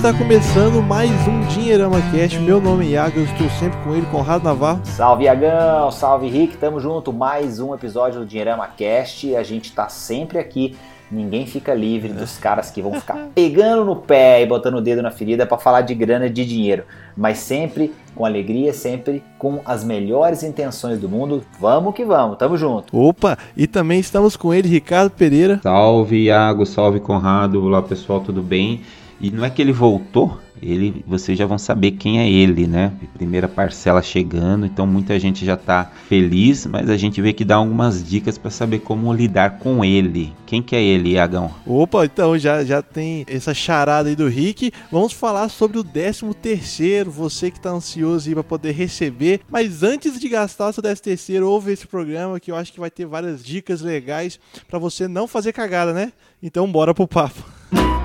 está começando mais um Dinheirama Cast. Meu nome é Iago, eu estou sempre com ele, Conrado Navarro. Salve Iagão, salve Rick, tamo junto. Mais um episódio do Dinheirama Cast. A gente tá sempre aqui. Ninguém fica livre dos caras que vão ficar pegando no pé e botando o dedo na ferida para falar de grana e de dinheiro. Mas sempre com alegria, sempre com as melhores intenções do mundo. Vamos que vamos, tamo junto. Opa, e também estamos com ele, Ricardo Pereira. Salve Iago, salve Conrado. Olá pessoal, tudo bem? E não é que ele voltou, ele, vocês já vão saber quem é ele, né? Primeira parcela chegando, então muita gente já tá feliz, mas a gente vê que dá algumas dicas para saber como lidar com ele. Quem que é ele, Iagão? Opa, então já, já tem essa charada aí do Rick. Vamos falar sobre o 13 terceiro, você que tá ansioso aí para poder receber. Mas antes de gastar o seu 13 terceiro, ouve esse programa que eu acho que vai ter várias dicas legais para você não fazer cagada, né? Então bora pro papo.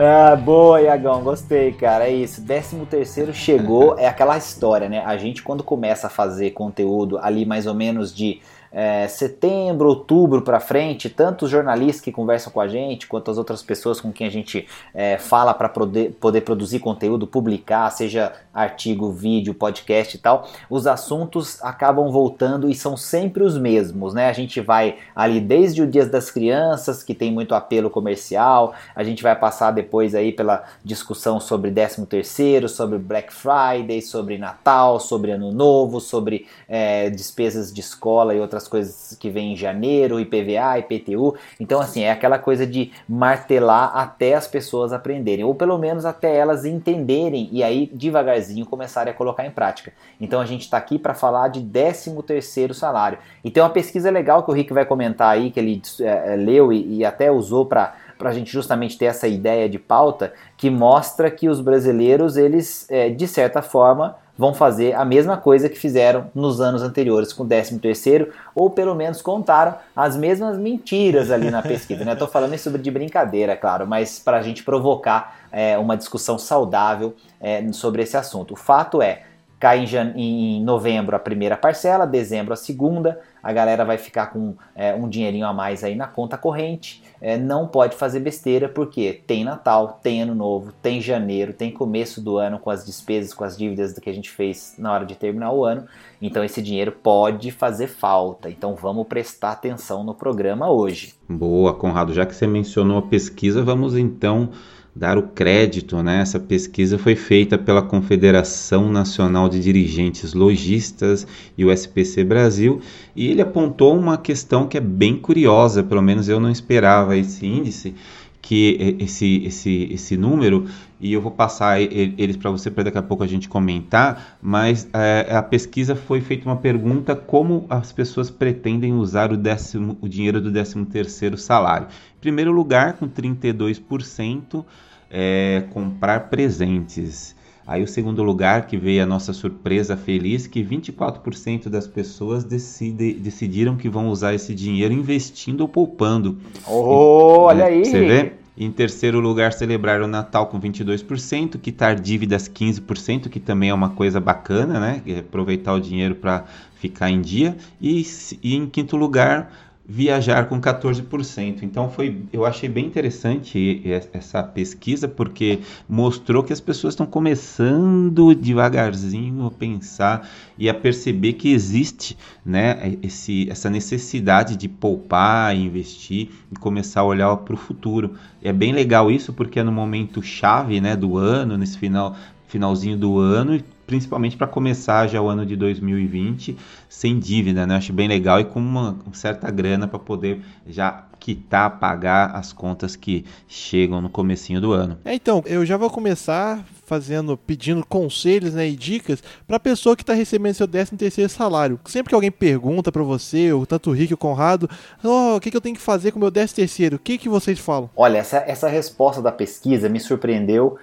Ah, boa, Iagão, gostei, cara. É isso. 13 terceiro chegou, é aquela história, né? A gente quando começa a fazer conteúdo ali mais ou menos de é, setembro, outubro para frente, tanto os jornalistas que conversam com a gente, quanto as outras pessoas com quem a gente é, fala para poder, poder produzir conteúdo, publicar, seja artigo, vídeo, podcast e tal, os assuntos acabam voltando e são sempre os mesmos, né? A gente vai ali desde o Dia das Crianças, que tem muito apelo comercial, a gente vai passar depois aí pela discussão sobre 13 terceiro, sobre Black Friday, sobre Natal, sobre Ano Novo, sobre é, despesas de escola e outras outras coisas que vem em janeiro, IPVA, IPTU. Então, assim, é aquela coisa de martelar até as pessoas aprenderem, ou pelo menos até elas entenderem e aí devagarzinho começarem a colocar em prática. Então, a gente está aqui para falar de 13 terceiro salário. E tem uma pesquisa legal que o Rick vai comentar aí, que ele é, leu e, e até usou para para a gente justamente ter essa ideia de pauta que mostra que os brasileiros eles é, de certa forma vão fazer a mesma coisa que fizeram nos anos anteriores com o 13 terceiro, ou pelo menos contaram as mesmas mentiras ali na pesquisa. Né? Estou falando isso de brincadeira, claro, mas para a gente provocar é, uma discussão saudável é, sobre esse assunto. O fato é, cai em, em novembro a primeira parcela, dezembro a segunda, a galera vai ficar com é, um dinheirinho a mais aí na conta corrente. É, não pode fazer besteira porque tem Natal, tem Ano Novo, tem janeiro, tem começo do ano com as despesas, com as dívidas que a gente fez na hora de terminar o ano. Então esse dinheiro pode fazer falta. Então vamos prestar atenção no programa hoje. Boa, Conrado. Já que você mencionou a pesquisa, vamos então dar o crédito, né? Essa pesquisa foi feita pela Confederação Nacional de Dirigentes Logistas e o SPC Brasil, e ele apontou uma questão que é bem curiosa, pelo menos eu não esperava esse índice, que esse, esse, esse número, e eu vou passar eles para você para daqui a pouco a gente comentar, mas é, a pesquisa foi feita uma pergunta como as pessoas pretendem usar o, décimo, o dinheiro do 13 terceiro salário. Em primeiro lugar, com 32%, é, comprar presentes. Aí o segundo lugar que veio a nossa surpresa feliz, que 24% das pessoas decide, decidiram que vão usar esse dinheiro investindo ou poupando. Oh, olha aí! Você vê? Em terceiro lugar, celebrar o Natal com 22%, quitar dívidas 15%, que também é uma coisa bacana, né? Aproveitar o dinheiro para ficar em dia. E, e em quinto lugar, viajar com 14%. Então foi, eu achei bem interessante essa pesquisa porque mostrou que as pessoas estão começando devagarzinho a pensar e a perceber que existe, né, esse, essa necessidade de poupar, investir e começar a olhar para o futuro. É bem legal isso porque é no momento chave, né, do ano, nesse final finalzinho do ano principalmente para começar já o ano de 2020 sem dívida, né? Acho bem legal e com uma certa grana para poder já quitar, pagar as contas que chegam no comecinho do ano. É, então, eu já vou começar fazendo, pedindo conselhos né, e dicas para a pessoa que está recebendo seu 13 terceiro salário. Sempre que alguém pergunta para você, ou tanto o Rick ou o Conrado, oh, o que, que eu tenho que fazer com o meu 13 terceiro, o que, que vocês falam? Olha, essa, essa resposta da pesquisa me surpreendeu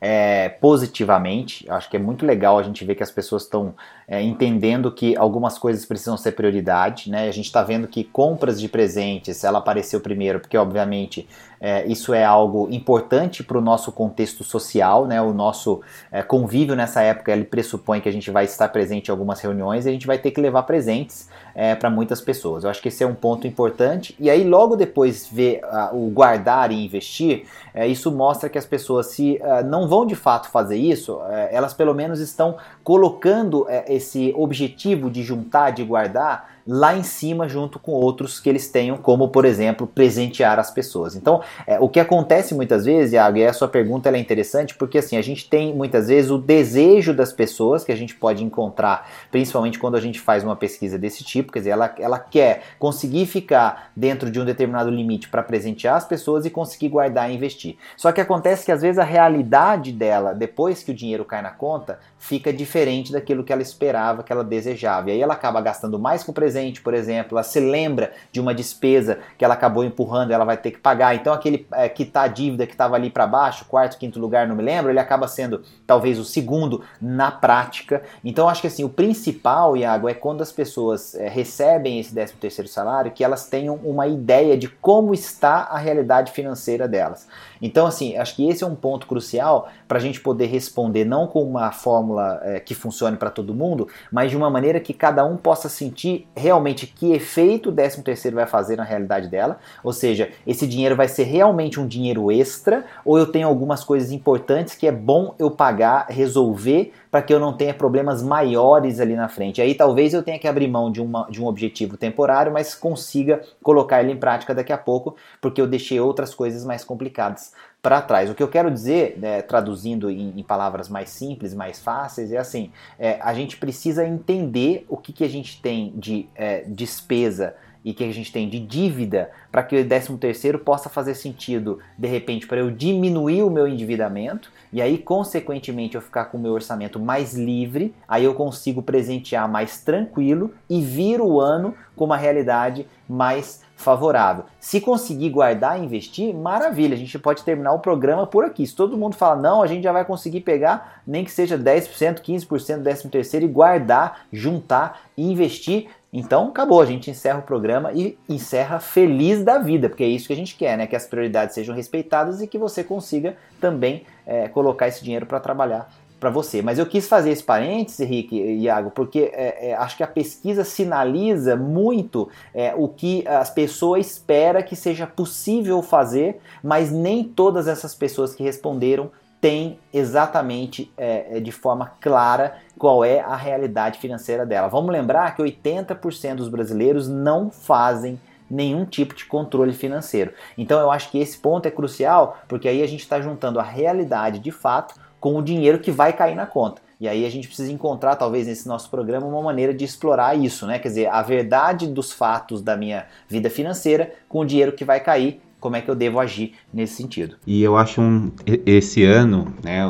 é, positivamente. Acho que é muito legal a gente ver que as pessoas estão é, entendendo que algumas coisas precisam ser prioridade, né? A gente está vendo que compras de presentes, ela apareceu primeiro, porque obviamente é, isso é algo importante para o nosso contexto social, né? O nosso é, convívio nessa época ele pressupõe que a gente vai estar presente em algumas reuniões e a gente vai ter que levar presentes é, para muitas pessoas. Eu acho que esse é um ponto importante. E aí logo depois ver uh, o guardar e investir, é, isso mostra que as pessoas se uh, não vão de fato fazer isso, elas pelo menos estão colocando esse objetivo de juntar, de guardar lá em cima junto com outros que eles tenham, como por exemplo presentear as pessoas. Então, é, o que acontece muitas vezes, Iago, e a sua pergunta é interessante porque assim a gente tem muitas vezes o desejo das pessoas que a gente pode encontrar, principalmente quando a gente faz uma pesquisa desse tipo, quer dizer, ela, ela quer conseguir ficar dentro de um determinado limite para presentear as pessoas e conseguir guardar e investir. Só que acontece que às vezes a realidade dela, depois que o dinheiro cai na conta, fica diferente daquilo que ela esperava, que ela desejava. E aí ela acaba gastando mais com presente, por exemplo, ela se lembra de uma despesa que ela acabou empurrando, ela vai ter que pagar. Então aquele é, quitar a dívida que estava ali para baixo, quarto, quinto lugar, não me lembro, ele acaba sendo talvez o segundo na prática. Então acho que assim, o principal, Iago, é quando as pessoas é, recebem esse 13 terceiro salário, que elas tenham uma ideia de como está a realidade financeira delas. Então assim, acho que esse é um ponto crucial para a gente poder responder não com uma forma fórmula é, que funcione para todo mundo, mas de uma maneira que cada um possa sentir realmente que efeito o 13 terceiro vai fazer na realidade dela, ou seja, esse dinheiro vai ser realmente um dinheiro extra, ou eu tenho algumas coisas importantes que é bom eu pagar, resolver, para que eu não tenha problemas maiores ali na frente. Aí talvez eu tenha que abrir mão de, uma, de um objetivo temporário, mas consiga colocar ele em prática daqui a pouco, porque eu deixei outras coisas mais complicadas para trás. O que eu quero dizer, né, traduzindo em, em, palavras mais simples, mais fáceis, é assim: é, a gente precisa entender o que, que a gente tem de é, despesa e que a gente tem de dívida para que o 13 terceiro possa fazer sentido de repente para eu diminuir o meu endividamento e aí consequentemente eu ficar com o meu orçamento mais livre, aí eu consigo presentear mais tranquilo e vir o ano com uma realidade mais favorável. Se conseguir guardar e investir, maravilha, a gente pode terminar o programa por aqui. Se todo mundo fala, não, a gente já vai conseguir pegar, nem que seja 10%, 15% do 13 terceiro e guardar, juntar e investir, então acabou, a gente encerra o programa e encerra feliz da vida, porque é isso que a gente quer, né? Que as prioridades sejam respeitadas e que você consiga também é, colocar esse dinheiro para trabalhar para você. Mas eu quis fazer esse parênteses, Henrique e Iago, porque é, é, acho que a pesquisa sinaliza muito é, o que as pessoas esperam que seja possível fazer, mas nem todas essas pessoas que responderam têm exatamente é, é de forma clara qual é a realidade financeira dela. Vamos lembrar que 80% dos brasileiros não fazem nenhum tipo de controle financeiro. Então eu acho que esse ponto é crucial, porque aí a gente está juntando a realidade de fato com o dinheiro que vai cair na conta. E aí a gente precisa encontrar, talvez, nesse nosso programa, uma maneira de explorar isso, né? Quer dizer, a verdade dos fatos da minha vida financeira com o dinheiro que vai cair como é que eu devo agir nesse sentido. E eu acho um esse ano, né,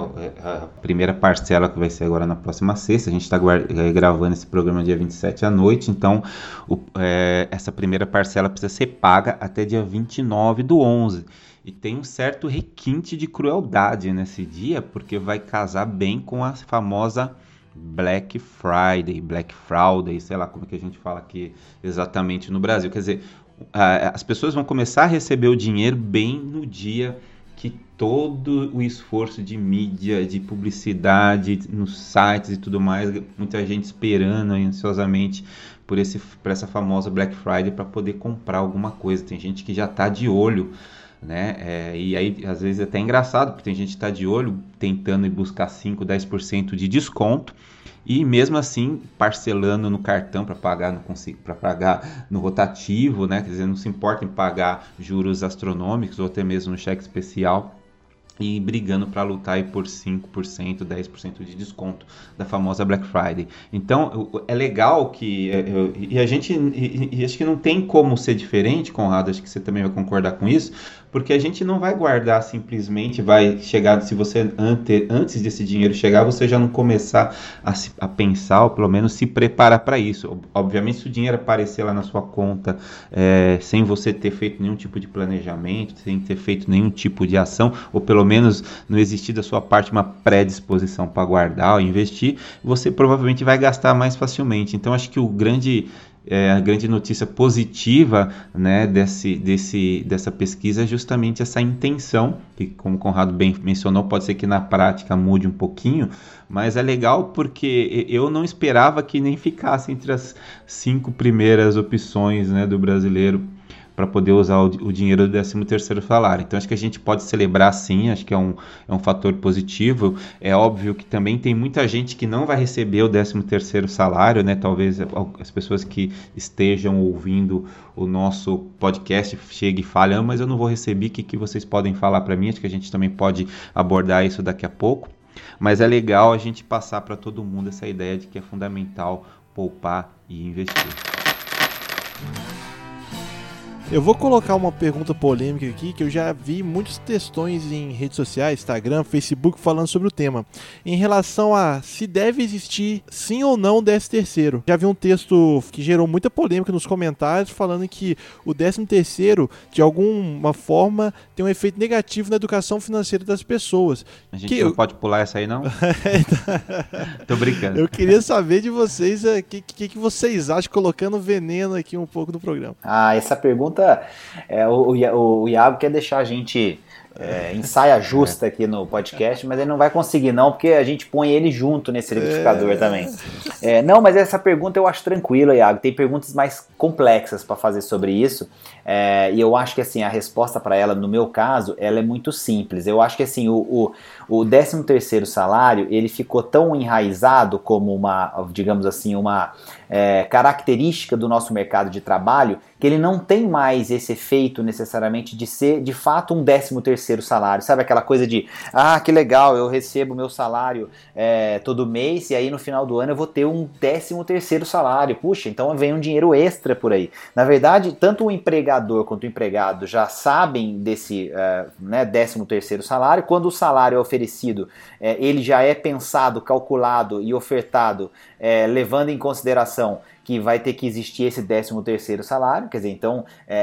a primeira parcela que vai ser agora na próxima sexta, a gente está eh, gravando esse programa dia 27 à noite, então o, é, essa primeira parcela precisa ser paga até dia 29 do 11. E tem um certo requinte de crueldade nesse dia, porque vai casar bem com a famosa Black Friday, Black Friday, sei lá como é que a gente fala aqui exatamente no Brasil. Quer dizer, as pessoas vão começar a receber o dinheiro bem no dia que todo o esforço de mídia, de publicidade nos sites e tudo mais, muita gente esperando ansiosamente por, esse, por essa famosa Black Friday para poder comprar alguma coisa. Tem gente que já está de olho né? É, e aí, às vezes, é até engraçado, porque tem gente que está de olho tentando buscar 5, 10% de desconto e mesmo assim parcelando no cartão para pagar no para pagar no rotativo, né? Quer dizer, não se importa em pagar juros astronômicos ou até mesmo no cheque especial e brigando para lutar aí por 5%, 10% de desconto da famosa Black Friday. Então, é legal que é, e a gente e, e acho que não tem como ser diferente, Conrado, acho que você também vai concordar com isso, porque a gente não vai guardar simplesmente, vai chegar, se você ante, antes desse dinheiro chegar, você já não começar a, se, a pensar, ou pelo menos se preparar para isso. Obviamente, se o dinheiro aparecer lá na sua conta é, sem você ter feito nenhum tipo de planejamento, sem ter feito nenhum tipo de ação, ou pelo menos não existir da sua parte uma predisposição para guardar ou investir, você provavelmente vai gastar mais facilmente. Então acho que o grande é, a grande notícia positiva né, desse, desse, dessa pesquisa é justamente essa intenção, que como o Conrado bem mencionou, pode ser que na prática mude um pouquinho, mas é legal porque eu não esperava que nem ficasse entre as cinco primeiras opções né, do brasileiro para poder usar o, o dinheiro do 13 terceiro salário. Então acho que a gente pode celebrar sim, acho que é um, é um fator positivo. É óbvio que também tem muita gente que não vai receber o 13 terceiro salário, né? Talvez as pessoas que estejam ouvindo o nosso podcast cheguem e falem, ah, mas eu não vou receber, o que, que vocês podem falar para mim? Acho que a gente também pode abordar isso daqui a pouco. Mas é legal a gente passar para todo mundo essa ideia de que é fundamental poupar e investir. Eu vou colocar uma pergunta polêmica aqui que eu já vi muitos textões em redes sociais, Instagram, Facebook falando sobre o tema. Em relação a se deve existir sim ou não o 13 terceiro. Já vi um texto que gerou muita polêmica nos comentários falando que o 13 terceiro de alguma forma tem um efeito negativo na educação financeira das pessoas. A gente que não eu... pode pular essa aí não? Tô brincando. Eu queria saber de vocês o eh, que, que, que vocês acham colocando veneno aqui um pouco no programa. Ah, essa pergunta pergunta. É, o, o, o Iago quer deixar a gente é, ensaia justa aqui no podcast, mas ele não vai conseguir não, porque a gente põe ele junto nesse liquidificador é. também. É, não, mas essa pergunta eu acho tranquila, Iago. Tem perguntas mais complexas para fazer sobre isso, é, e eu acho que assim a resposta para ela, no meu caso, ela é muito simples. Eu acho que assim o, o, o 13 terceiro salário ele ficou tão enraizado como uma, digamos assim, uma é, característica do nosso mercado de trabalho que ele não tem mais esse efeito necessariamente de ser de fato um 13 terceiro salário, sabe aquela coisa de ah que legal eu recebo meu salário é, todo mês e aí no final do ano eu vou ter um 13 terceiro salário, puxa então vem um dinheiro extra por aí. Na verdade tanto o empregador quanto o empregado já sabem desse é, né, 13 terceiro salário, quando o salário é oferecido é, ele já é pensado, calculado e ofertado é, levando em consideração que vai ter que existir esse 13 terceiro salário, quer dizer, então, é,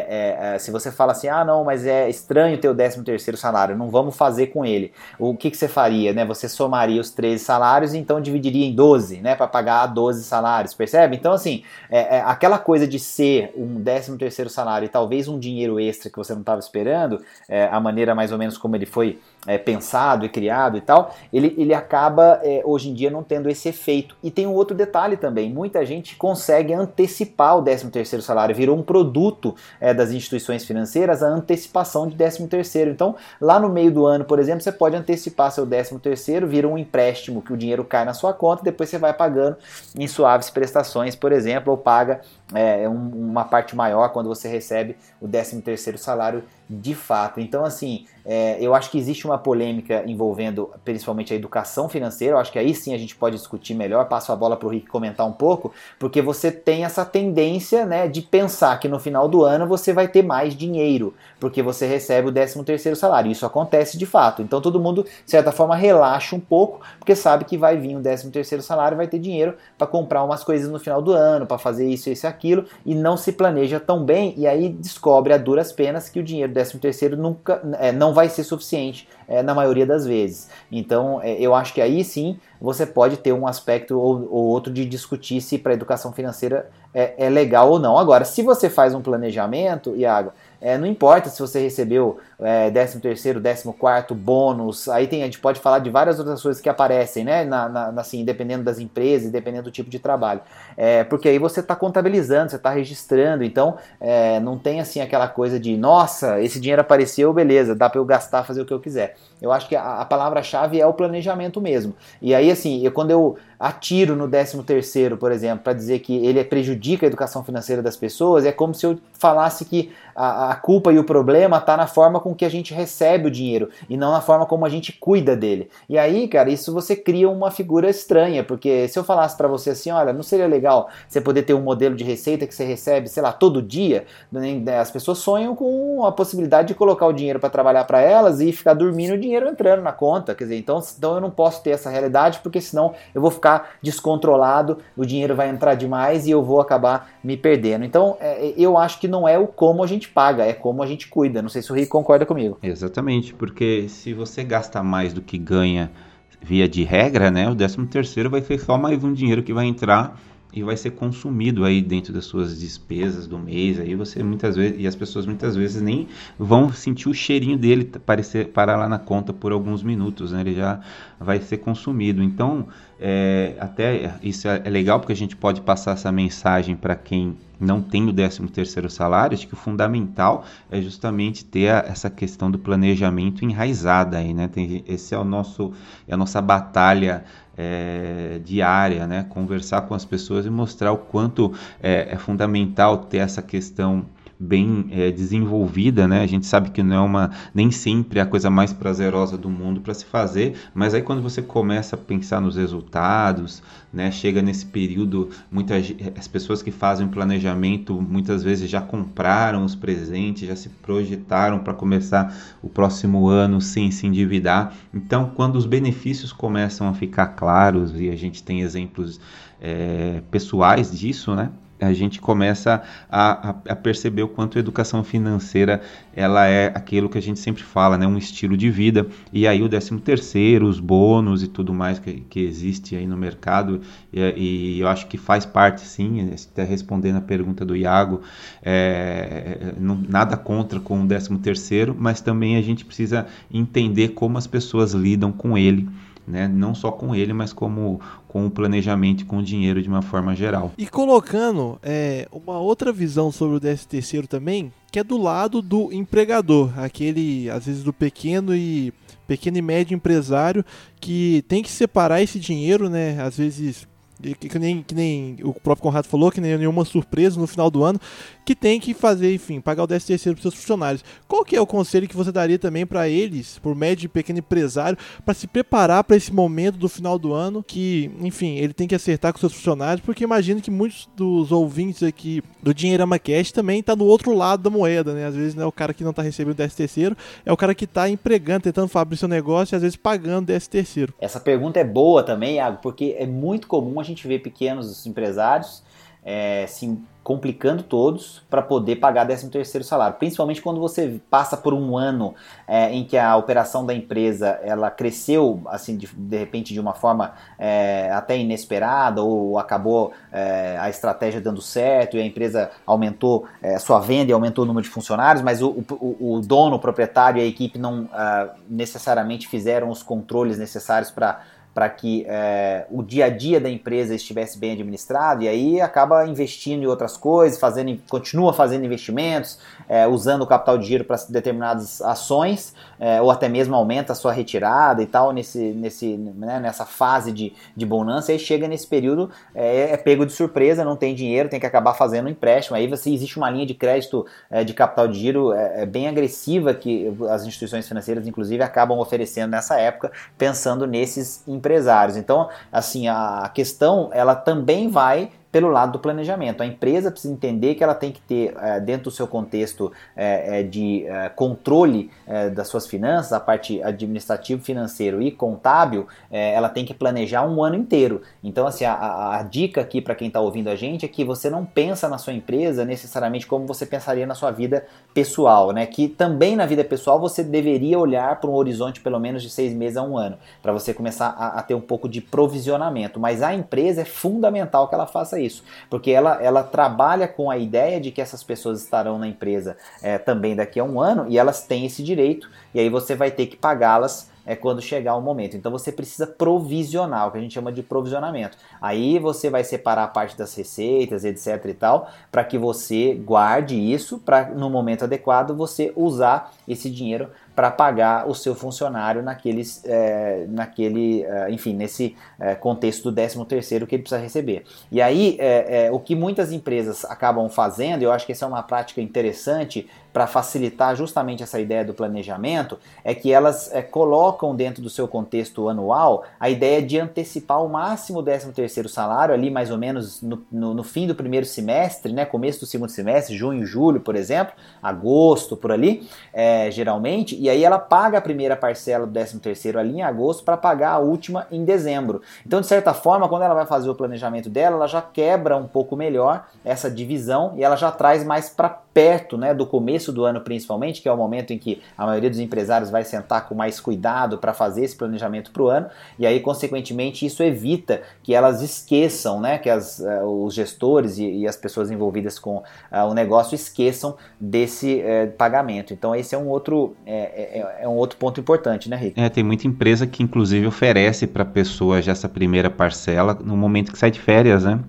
é, é, se você fala assim, ah não, mas é estranho ter o 13 terceiro salário, não vamos fazer com ele, o que, que você faria, né, você somaria os 13 salários e então dividiria em 12, né, para pagar 12 salários, percebe? Então, assim, é, é, aquela coisa de ser um 13 terceiro salário e talvez um dinheiro extra que você não estava esperando, é, a maneira mais ou menos como ele foi é, pensado e criado e tal, ele, ele acaba é, hoje em dia não tendo esse efeito. E tem um outro detalhe também: muita gente consegue antecipar o 13 terceiro salário, virou um produto é, das instituições financeiras a antecipação de 13 terceiro. Então, lá no meio do ano, por exemplo, você pode antecipar seu 13 terceiro, vira um empréstimo que o dinheiro cai na sua conta, depois você vai pagando em suaves prestações, por exemplo, ou paga é, um, uma parte maior quando você recebe o 13 terceiro salário de fato. Então, assim, é, eu acho que existe uma polêmica envolvendo principalmente a educação financeira. Eu acho que aí sim a gente pode discutir melhor. Passo a bola para o Rick comentar um pouco, porque você tem essa tendência né, de pensar que no final do ano você vai ter mais dinheiro, porque você recebe o 13 terceiro salário. Isso acontece de fato. Então todo mundo, de certa forma, relaxa um pouco, porque sabe que vai vir o 13 terceiro salário, vai ter dinheiro para comprar umas coisas no final do ano, para fazer isso, isso aquilo, e não se planeja tão bem, e aí descobre a duras penas que o dinheiro 13 terceiro nunca é, não vai ser suficiente é, na maioria das vezes. Então, é, eu acho que aí sim você pode ter um aspecto ou, ou outro de discutir se para educação financeira é, é, legal ou não. Agora, se você faz um planejamento, Iago, é, não importa se você recebeu é, 13 terceiro, 14 quarto, bônus, aí tem, a gente pode falar de várias outras coisas que aparecem, né, na, na assim, dependendo das empresas, dependendo do tipo de trabalho, é, porque aí você está contabilizando, você está registrando, então é, não tem assim aquela coisa de, nossa, esse dinheiro apareceu, beleza, dá para eu gastar, fazer o que eu quiser. Eu acho que a, a palavra-chave é o planejamento mesmo. E aí, assim, eu, quando eu atiro no 13 terceiro, por exemplo, para dizer que ele prejudica a educação financeira das pessoas, é como se eu falasse que a, a culpa e o problema está na forma com que a gente recebe o dinheiro e não na forma como a gente cuida dele. E aí, cara, isso você cria uma figura estranha, porque se eu falasse para você assim, olha, não seria legal você poder ter um modelo de receita que você recebe, sei lá, todo dia? Né, as pessoas sonham com a possibilidade de colocar o dinheiro para trabalhar para elas e ficar dormindo o dinheiro entrando na conta, quer dizer, então, então eu não posso ter essa realidade porque senão eu vou ficar descontrolado, o dinheiro vai entrar demais e eu vou acabar me perdendo. Então, é, eu acho que não é o como a gente paga, é como a gente cuida. Não sei se o Rico concorda comigo. Exatamente, porque se você gasta mais do que ganha via de regra, né, o 13 terceiro vai ser só mais um dinheiro que vai entrar e vai ser consumido aí dentro das suas despesas do mês. Aí você muitas vezes e as pessoas muitas vezes nem vão sentir o cheirinho dele parecer parar lá na conta por alguns minutos, né? Ele já vai ser consumido. Então, é, até isso é, é legal porque a gente pode passar essa mensagem para quem não tem o 13 terceiro salário, acho que o fundamental é justamente ter a, essa questão do planejamento enraizada aí, né? Tem, esse é o nosso é a nossa batalha é, diária, né? Conversar com as pessoas e mostrar o quanto é, é fundamental ter essa questão bem é, desenvolvida, né? A gente sabe que não é uma nem sempre é a coisa mais prazerosa do mundo para se fazer, mas aí quando você começa a pensar nos resultados, né? Chega nesse período, muitas as pessoas que fazem planejamento muitas vezes já compraram os presentes, já se projetaram para começar o próximo ano sem se endividar. Então, quando os benefícios começam a ficar claros e a gente tem exemplos é, pessoais disso, né? A gente começa a, a, a, perceber o quanto a educação financeira ela é aquilo que a gente sempre fala, né? um estilo de vida. E aí o 13 terceiro, os bônus e tudo mais que, que existe aí no mercado, e, e eu acho que faz parte sim, até respondendo a pergunta do Iago, é, não, nada contra com o 13 terceiro, mas também a gente precisa entender como as pessoas lidam com ele né? Não só com ele, mas como com o planejamento com o dinheiro de uma forma geral. E colocando é, uma outra visão sobre o 13 terceiro também, que é do lado do empregador, aquele às vezes do pequeno e pequeno e médio empresário que tem que separar esse dinheiro, né? Às vezes que, que, nem, que nem o próprio Conrado falou, que nem nenhuma surpresa no final do ano, que tem que fazer, enfim, pagar o 13 terceiro para seus funcionários. Qual que é o conselho que você daria também para eles, por médio e pequeno empresário, para se preparar para esse momento do final do ano, que, enfim, ele tem que acertar com seus funcionários, porque imagino que muitos dos ouvintes aqui do Dinheirama Cash também tá no outro lado da moeda, né? Às vezes é o cara que não está recebendo o 13 terceiro, é o cara que está empregando, tentando abrir seu negócio e às vezes pagando o 13 terceiro. Essa pergunta é boa também, Iago, porque é muito comum gente ver pequenos empresários é, se complicando todos para poder pagar 13 terceiro salário, principalmente quando você passa por um ano é, em que a operação da empresa ela cresceu assim de, de repente de uma forma é, até inesperada ou acabou é, a estratégia dando certo e a empresa aumentou é, sua venda e aumentou o número de funcionários, mas o, o, o dono, o proprietário e a equipe não uh, necessariamente fizeram os controles necessários para para que é, o dia a dia da empresa estivesse bem administrado e aí acaba investindo em outras coisas, fazendo, continua fazendo investimentos, é, usando o capital de giro para determinadas ações é, ou até mesmo aumenta a sua retirada e tal nesse, nesse, né, nessa fase de, de bonança e chega nesse período é, é, pego de surpresa, não tem dinheiro, tem que acabar fazendo um empréstimo. Aí você existe uma linha de crédito é, de capital de giro é, bem agressiva que as instituições financeiras inclusive acabam oferecendo nessa época, pensando nesses empréstimos empresários. Então, assim, a questão ela também vai pelo lado do planejamento. A empresa precisa entender que ela tem que ter, é, dentro do seu contexto é, é, de controle das suas finanças, a parte administrativo, financeiro e contábil, ela tem que planejar um ano inteiro. Então, assim, a, a dica aqui para quem está ouvindo a gente é que você não pensa na sua empresa necessariamente como você pensaria na sua vida pessoal, né? Que também na vida pessoal você deveria olhar para um horizonte pelo menos de seis meses a um ano, para você começar a, a ter um pouco de provisionamento. Mas a empresa é fundamental que ela faça isso isso, porque ela, ela trabalha com a ideia de que essas pessoas estarão na empresa é, também daqui a um ano e elas têm esse direito, e aí você vai ter que pagá-las é quando chegar o momento. Então você precisa provisionar, o que a gente chama de provisionamento. Aí você vai separar a parte das receitas, etc e tal, para que você guarde isso para no momento adequado você usar esse dinheiro para pagar o seu funcionário naqueles, é, naquele, é, enfim, nesse é, contexto do 13 terceiro que ele precisa receber. E aí, é, o que muitas empresas acabam fazendo, eu acho que essa é uma prática interessante para facilitar justamente essa ideia do planejamento, é que elas colocam colocam dentro do seu contexto anual a ideia de antecipar o máximo o 13 terceiro salário ali mais ou menos no, no, no, fim do primeiro semestre, né, começo do segundo semestre, junho, julho, por exemplo, agosto, por ali, é, geralmente, e aí ela paga a primeira parcela do 13 terceiro ali em agosto para pagar a última em dezembro. Então, de certa forma, quando ela vai fazer o planejamento dela, ela já quebra um pouco melhor essa divisão e ela já traz mais para perto né, do começo do ano, principalmente, que é o momento em que a maioria dos empresários vai sentar com mais cuidado para fazer esse planejamento para o ano, e aí, consequentemente, isso evita que elas esqueçam, né, que as, uh, os gestores e, e, as pessoas envolvidas com uh, o negócio esqueçam desse uh, pagamento. Então, esse é um outro, é, é, é, um outro ponto importante, né, Rick? É, tem muita empresa que, inclusive, oferece para a pessoa já essa primeira parcela no momento que sai de férias, né?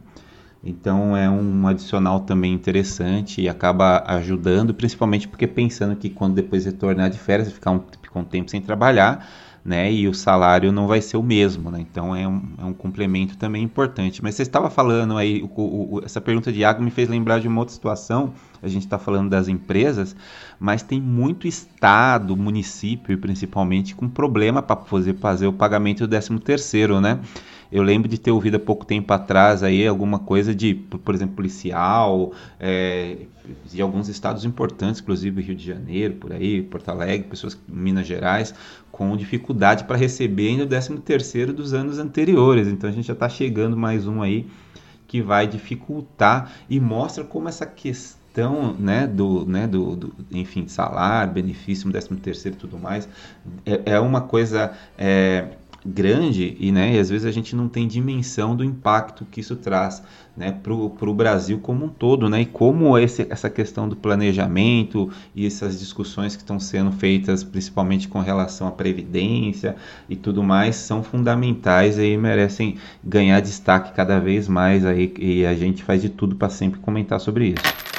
Então é um adicional também interessante e acaba ajudando, principalmente porque pensando que quando depois retornar de férias, ficar um, ficar um tempo sem trabalhar, né? E o salário não vai ser o mesmo, né? Então é um, é um complemento também importante. Mas você estava falando aí, o, o, essa pergunta de Iago me fez lembrar de uma outra situação. A gente está falando das empresas, mas tem muito estado, município principalmente, com problema para fazer, fazer o pagamento do 13 terceiro, né? Eu lembro de ter ouvido há pouco tempo atrás aí alguma coisa de, por exemplo, policial, é, de alguns estados importantes, inclusive Rio de Janeiro, por aí, Porto Alegre, pessoas Minas Gerais, com dificuldade para receber ainda o 13 terceiro dos anos anteriores. Então a gente já está chegando mais um aí que vai dificultar e mostra como essa questão né, do, né, do, do enfim, salário, benefício, 13 terceiro e tudo mais, é, é uma coisa é, grande e, né, e às vezes a gente não tem dimensão do impacto que isso traz né, para o Brasil como um todo, né, e como esse, essa questão do planejamento e essas discussões que estão sendo feitas, principalmente com relação à previdência e tudo mais, são fundamentais e merecem ganhar destaque cada vez mais aí, e a gente faz de tudo para sempre comentar sobre isso.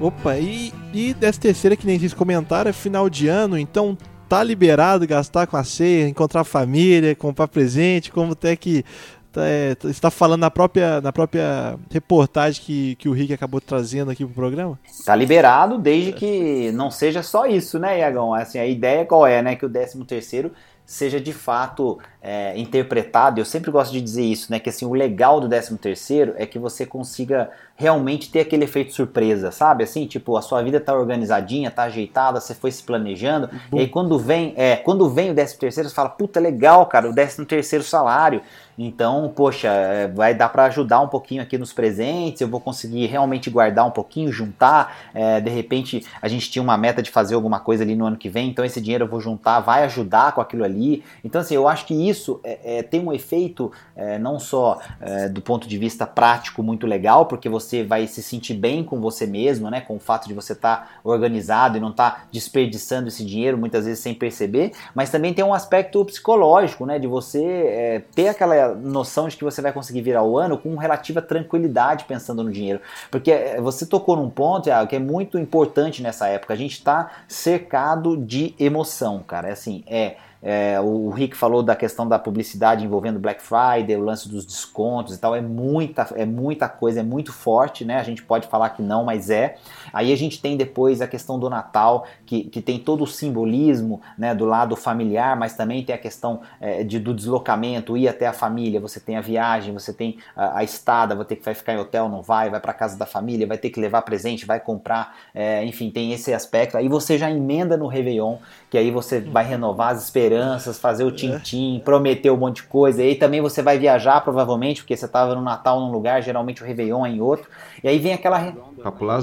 Opa, e, e dessa terceira que nem vocês comentaram, é final de ano, então tá liberado gastar com a ceia, encontrar família, comprar presente, como até que tá, é, está falando na própria, na própria reportagem que, que o Rick acabou trazendo aqui pro programa? Tá liberado, desde que não seja só isso, né, Iagão? Assim, a ideia qual é, né? Que o 13 terceiro seja de fato é, interpretado, eu sempre gosto de dizer isso, né, que assim, o legal do 13 terceiro é que você consiga realmente ter aquele efeito surpresa, sabe? Assim, tipo, a sua vida tá organizadinha, tá ajeitada, você foi se planejando, e aí quando vem, é, quando vem o 13 terceiro, você fala, puta, legal, cara, o 13 terceiro salário. Então, poxa, é, vai dar para ajudar um pouquinho aqui nos presentes, eu vou conseguir realmente guardar um pouquinho, juntar, é, de repente a gente tinha uma meta de fazer alguma coisa ali no ano que vem, então esse dinheiro eu vou juntar, vai ajudar com aquilo ali. Então, assim, eu acho que isso é, é tem um efeito é, não só é, do ponto de vista prático muito legal, porque você vai se sentir bem com você mesmo, né, com o fato de você estar tá organizado e não estar tá desperdiçando esse dinheiro muitas vezes sem perceber, mas também tem um aspecto psicológico, né, de você é, ter aquela noção de que você vai conseguir virar o ano com relativa tranquilidade pensando no dinheiro, porque é, você tocou num ponto que é muito importante nessa época, a gente está cercado de emoção, cara, é assim, é é, o Rick falou da questão da publicidade envolvendo Black Friday, o lance dos descontos e tal. É muita, é muita coisa, é muito forte, né? A gente pode falar que não, mas é. Aí a gente tem depois a questão do Natal, que, que tem todo o simbolismo né, do lado familiar, mas também tem a questão é, de, do deslocamento, ir até a família, você tem a viagem, você tem a, a estada, vai ter que vai ficar em hotel, não vai, vai para casa da família, vai ter que levar presente, vai comprar, é, enfim, tem esse aspecto. Aí você já emenda no Réveillon, que aí você vai renovar as esperanças esperanças, fazer o é. tintim, prometer um monte de coisa. E aí também você vai viajar, provavelmente, porque você estava no Natal num lugar, geralmente o Réveillon é em outro. E aí vem aquela. Re...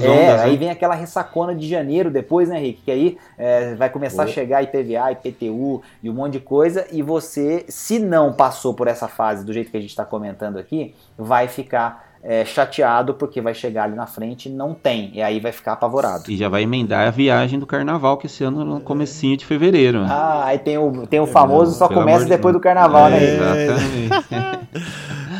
É, aí vem aquela ressacona de janeiro depois, né, Rick? Que aí é, vai começar a chegar IPVA, IPTU e um monte de coisa. E você, se não passou por essa fase do jeito que a gente está comentando aqui, vai ficar é, chateado porque vai chegar ali na frente não tem, e aí vai ficar apavorado. E já vai emendar a viagem do carnaval, que esse ano no comecinho de fevereiro. Ah, aí tem o, tem o famoso só começa depois do carnaval, né? é, né? Exatamente.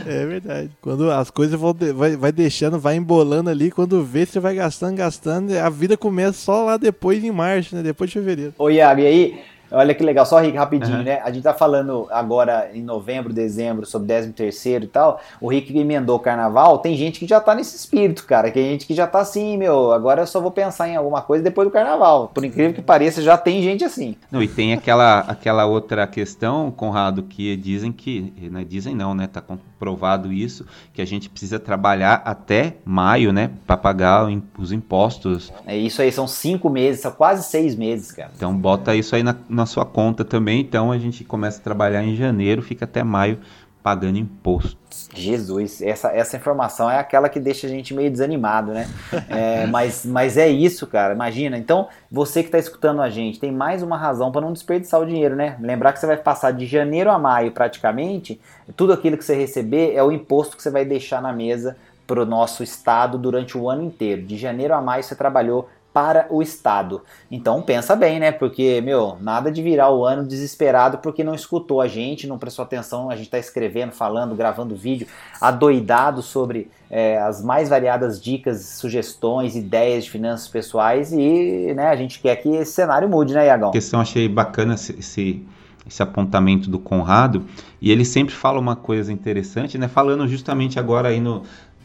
é verdade. Quando as coisas vão vai, vai deixando, vai embolando ali, quando vê, você vai gastando, gastando, a vida começa só lá depois em março, né? Depois de fevereiro. Ô Iago, e aí Olha que legal, só Rick, rapidinho, uhum. né? A gente tá falando agora em novembro, dezembro, sobre 13 terceiro e tal. O Rick emendou o carnaval, tem gente que já tá nesse espírito, cara. Tem gente que já tá assim, meu, agora eu só vou pensar em alguma coisa depois do carnaval. Por incrível que pareça, já tem gente assim. Não, e tem aquela, aquela outra questão, Conrado, que dizem que. Não é dizem não, né? Tá comprovado isso, que a gente precisa trabalhar até maio, né? Pra pagar os impostos. É isso aí, são cinco meses, são quase seis meses, cara. Então bota isso aí na, na sua conta também. Então a gente começa a trabalhar em janeiro, fica até maio pagando imposto. Jesus, essa, essa informação é aquela que deixa a gente meio desanimado, né? É, mas, mas é isso, cara. Imagina. Então, você que está escutando a gente, tem mais uma razão para não desperdiçar o dinheiro, né? Lembrar que você vai passar de janeiro a maio praticamente, tudo aquilo que você receber é o imposto que você vai deixar na mesa para o nosso estado durante o ano inteiro. De janeiro a maio você trabalhou para o Estado. Então pensa bem, né? Porque, meu, nada de virar o ano desesperado porque não escutou a gente, não prestou atenção, a gente está escrevendo, falando, gravando vídeo, adoidado sobre é, as mais variadas dicas, sugestões, ideias de finanças pessoais e né, a gente quer que esse cenário mude, né, Iagão? A questão achei bacana esse, esse apontamento do Conrado e ele sempre fala uma coisa interessante, né? Falando justamente agora aí no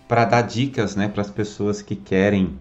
para dar dicas, né, para as pessoas que querem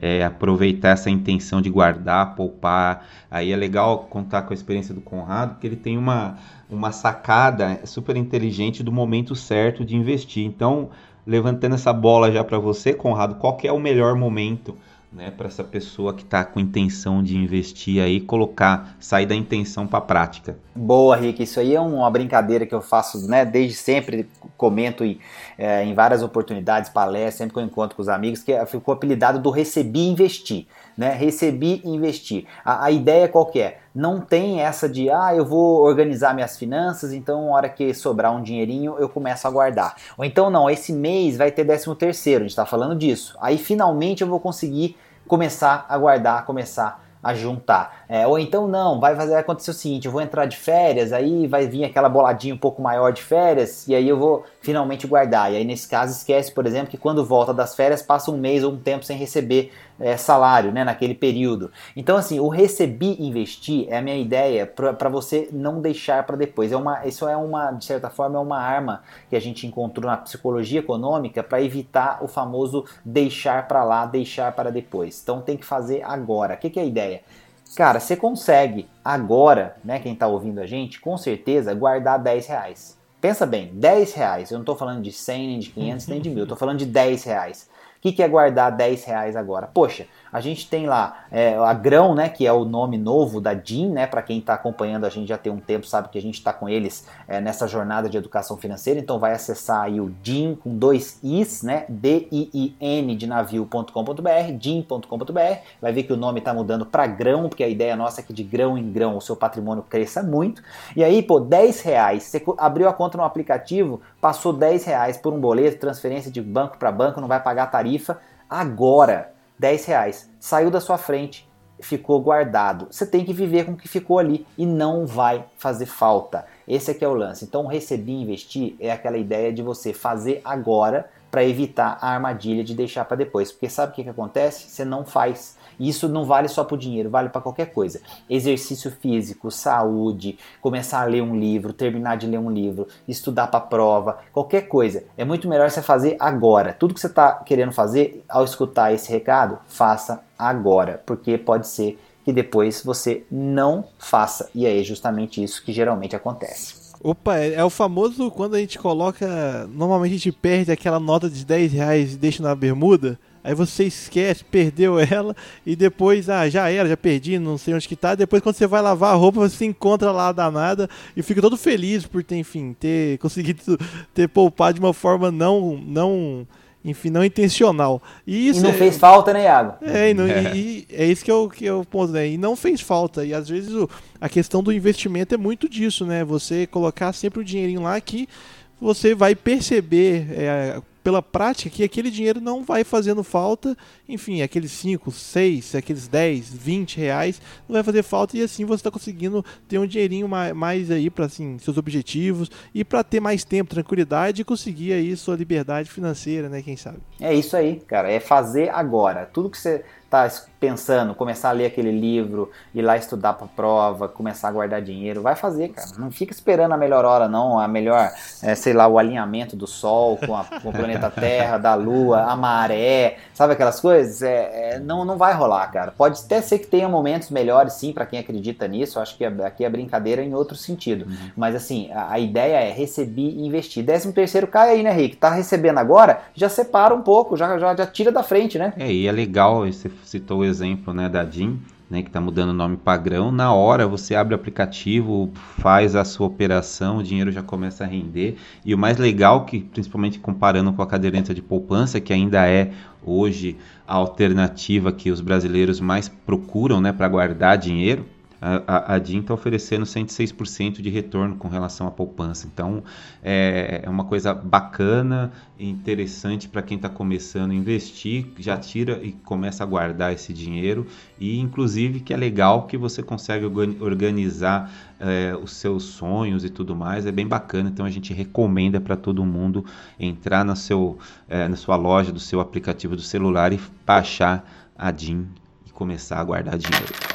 é, aproveitar essa intenção de guardar, poupar. Aí é legal contar com a experiência do Conrado, porque ele tem uma, uma sacada super inteligente do momento certo de investir. Então, levantando essa bola já para você, Conrado, qual é o melhor momento? Né, para essa pessoa que está com intenção de investir aí, colocar, sair da intenção para a prática. Boa, Rick, isso aí é uma brincadeira que eu faço né, desde sempre, comento em, é, em várias oportunidades, palestras, sempre que eu encontro com os amigos, que ficou apelidado do recebi investir. Né? Recebi investir. A, a ideia qual que é? Não tem essa de, ah, eu vou organizar minhas finanças, então na hora que sobrar um dinheirinho eu começo a guardar. Ou então não, esse mês vai ter 13 terceiro, a gente está falando disso. Aí finalmente eu vou conseguir começar a guardar, começar a juntar. É, ou então não, vai fazer acontecer o seguinte, eu vou entrar de férias, aí vai vir aquela boladinha um pouco maior de férias, e aí eu vou finalmente guardar. E aí nesse caso esquece, por exemplo, que quando volta das férias passa um mês ou um tempo sem receber é, salário, né, naquele período. Então assim, o recebi investir é a minha ideia para você não deixar para depois. É uma, isso é uma, de certa forma, é uma arma que a gente encontrou na psicologia econômica para evitar o famoso deixar para lá, deixar para depois. Então tem que fazer agora. O que, que é a ideia? Cara, você consegue agora, né, quem está ouvindo a gente, com certeza guardar 10 reais. Pensa bem, 10 reais. Eu não estou falando de 100, nem de 500, nem de mil. Estou falando de 10 reais. O que, que é guardar 10 reais agora? Poxa, a gente tem lá é, a Grão, né, que é o nome novo da DIN, né, para quem está acompanhando a gente já tem um tempo, sabe que a gente está com eles é, nessa jornada de educação financeira, então vai acessar aí o DIN com dois Is, né, D-I-I-N de navio.com.br, DIN.com.br, vai ver que o nome está mudando para Grão, porque a ideia nossa é que de grão em grão o seu patrimônio cresça muito, e aí, pô, 10 reais, você abriu a conta no aplicativo, passou 10 reais por um boleto, transferência de banco para banco, não vai pagar tarifa, agora 10 reais. Saiu da sua frente, ficou guardado. Você tem que viver com o que ficou ali e não vai fazer falta. Esse aqui é o lance. Então, receber e investir é aquela ideia de você fazer agora para evitar a armadilha de deixar para depois. Porque sabe o que, que acontece? Você não faz. Isso não vale só para o dinheiro, vale para qualquer coisa. Exercício físico, saúde, começar a ler um livro, terminar de ler um livro, estudar para prova, qualquer coisa. É muito melhor você fazer agora. Tudo que você está querendo fazer, ao escutar esse recado, faça agora, porque pode ser que depois você não faça. E é justamente isso que geralmente acontece. Opa, é, é, o famoso quando a gente coloca. Normalmente a gente perde aquela nota de 10 reais e deixa na bermuda. Aí você esquece, perdeu ela e depois, ah, já era, já perdi, não sei onde que tá. Depois quando você vai lavar a roupa, você encontra lá danada e fica todo feliz por ter, enfim, ter conseguido ter poupado de uma forma não não enfim, não intencional. E, isso e não é, fez falta, né, Iago? É, e, não, é. E, é isso que eu, que eu ponto, né? E não fez falta. E às vezes o, a questão do investimento é muito disso, né? Você colocar sempre o dinheirinho lá que você vai perceber é, pela prática que aquele dinheiro não vai fazendo falta, enfim, aqueles 5, 6, aqueles 10, 20 reais não vai fazer falta e assim você está conseguindo ter um dinheirinho mais, aí para assim, seus objetivos e para ter mais tempo, tranquilidade e conseguir aí sua liberdade financeira, né, quem sabe. É isso aí, cara, é fazer agora. Tudo que você tá pensando, começar a ler aquele livro, ir lá estudar para prova, começar a guardar dinheiro, vai fazer, cara. Não fica esperando a melhor hora, não. A melhor, é, sei lá, o alinhamento do Sol com, a, com, o planeta Terra, da Lua, a maré, sabe aquelas coisas? É, é, não, não vai rolar, cara. Pode até ser que tenha momentos melhores, sim, para quem acredita nisso. Acho que aqui é brincadeira em outro sentido. Uhum. Mas assim, a, a, ideia é receber e investir. Décimo terceiro cai aí, né, Rick? Tá recebendo agora, já separa um pouco, já, já, já tira da frente, né? É, e é legal, você citou o exemplo né, da DIN, né, que está mudando o nome padrão, na hora você abre o aplicativo, faz a sua operação, o dinheiro já começa a render. E o mais legal, que principalmente comparando com a caderneta de poupança, que ainda é hoje a alternativa que os brasileiros mais procuram né, para guardar dinheiro, a, a, DIN está oferecendo 106% de retorno com relação à poupança. Então, é, é uma coisa bacana interessante para quem está começando a investir, já tira e começa a guardar esse dinheiro. E, inclusive, que é legal que você consegue organizar é, os seus sonhos e tudo mais. É bem bacana. Então, a gente recomenda para todo mundo entrar no seu, é, na sua loja do seu aplicativo do celular e baixar a DIN e começar a guardar dinheiro.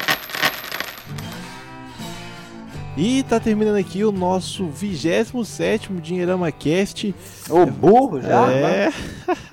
E tá terminando aqui o nosso 27 Dinheirama Cast. O burro já? É.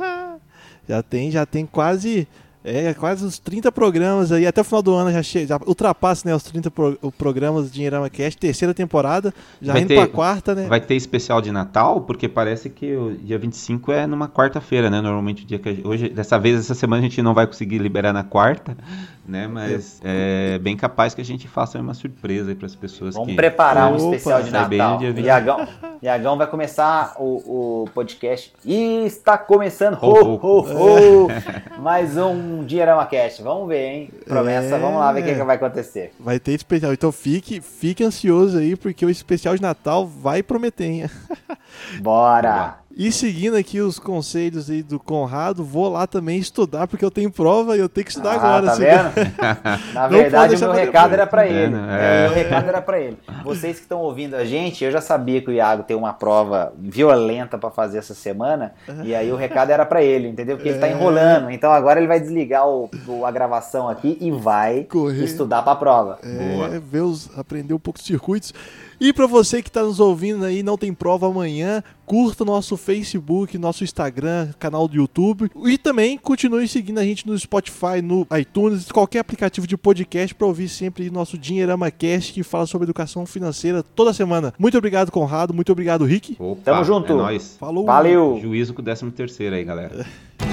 já tem, já tem quase é, quase uns 30 programas aí, até o final do ano já, che... já ultrapassa né, os 30 pro... programas do Dinheirama Cast, terceira temporada, já vai indo ter, pra quarta, né? Vai ter especial de Natal, porque parece que o dia 25 é numa quarta-feira, né? Normalmente o dia que a... hoje, dessa vez, essa semana a gente não vai conseguir liberar na quarta, né? Mas é, é bem capaz que a gente faça uma surpresa aí para as pessoas Vamos que... preparar um Opa, especial de Natal. Iagão, Iagão vai começar o, o podcast e está começando ho, ho, ho, ho, mais um Dinheirama Cash. Vamos ver, hein? Promessa, é... vamos lá ver o que, que, vai acontecer. Vai ter especial. Então fique, fique ansioso aí, porque o especial de Natal vai prometer, hein? Bora! E seguindo aqui os conselhos aí do Conrado, vou lá também estudar, porque eu tenho prova e eu tenho que estudar ah, agora. Tá vendo? Na verdade, o meu recado era para ele. É. O meu recado era para ele. Vocês que estão ouvindo a gente, eu já sabia que o Iago tem uma prova violenta para fazer essa semana, e aí o recado era para ele, entendeu? Porque ele tá é. enrolando. Então agora ele vai desligar o, o a gravação aqui e vai Correr. estudar para a prova. É, Boa. ver os, aprender um pouco de circuitos. E para você que está nos ouvindo aí, não tem prova amanhã, curta nosso Facebook, nosso Instagram, canal do YouTube e também continue seguindo a gente no Spotify, no iTunes, qualquer aplicativo de podcast para ouvir sempre nosso Dinheirama Cast que fala sobre educação financeira toda semana. Muito obrigado, Conrado. Muito obrigado, Rick. Opa, Tamo junto. É nóis. Falou. Valeu. Juízo com o 13 terceiro aí, galera.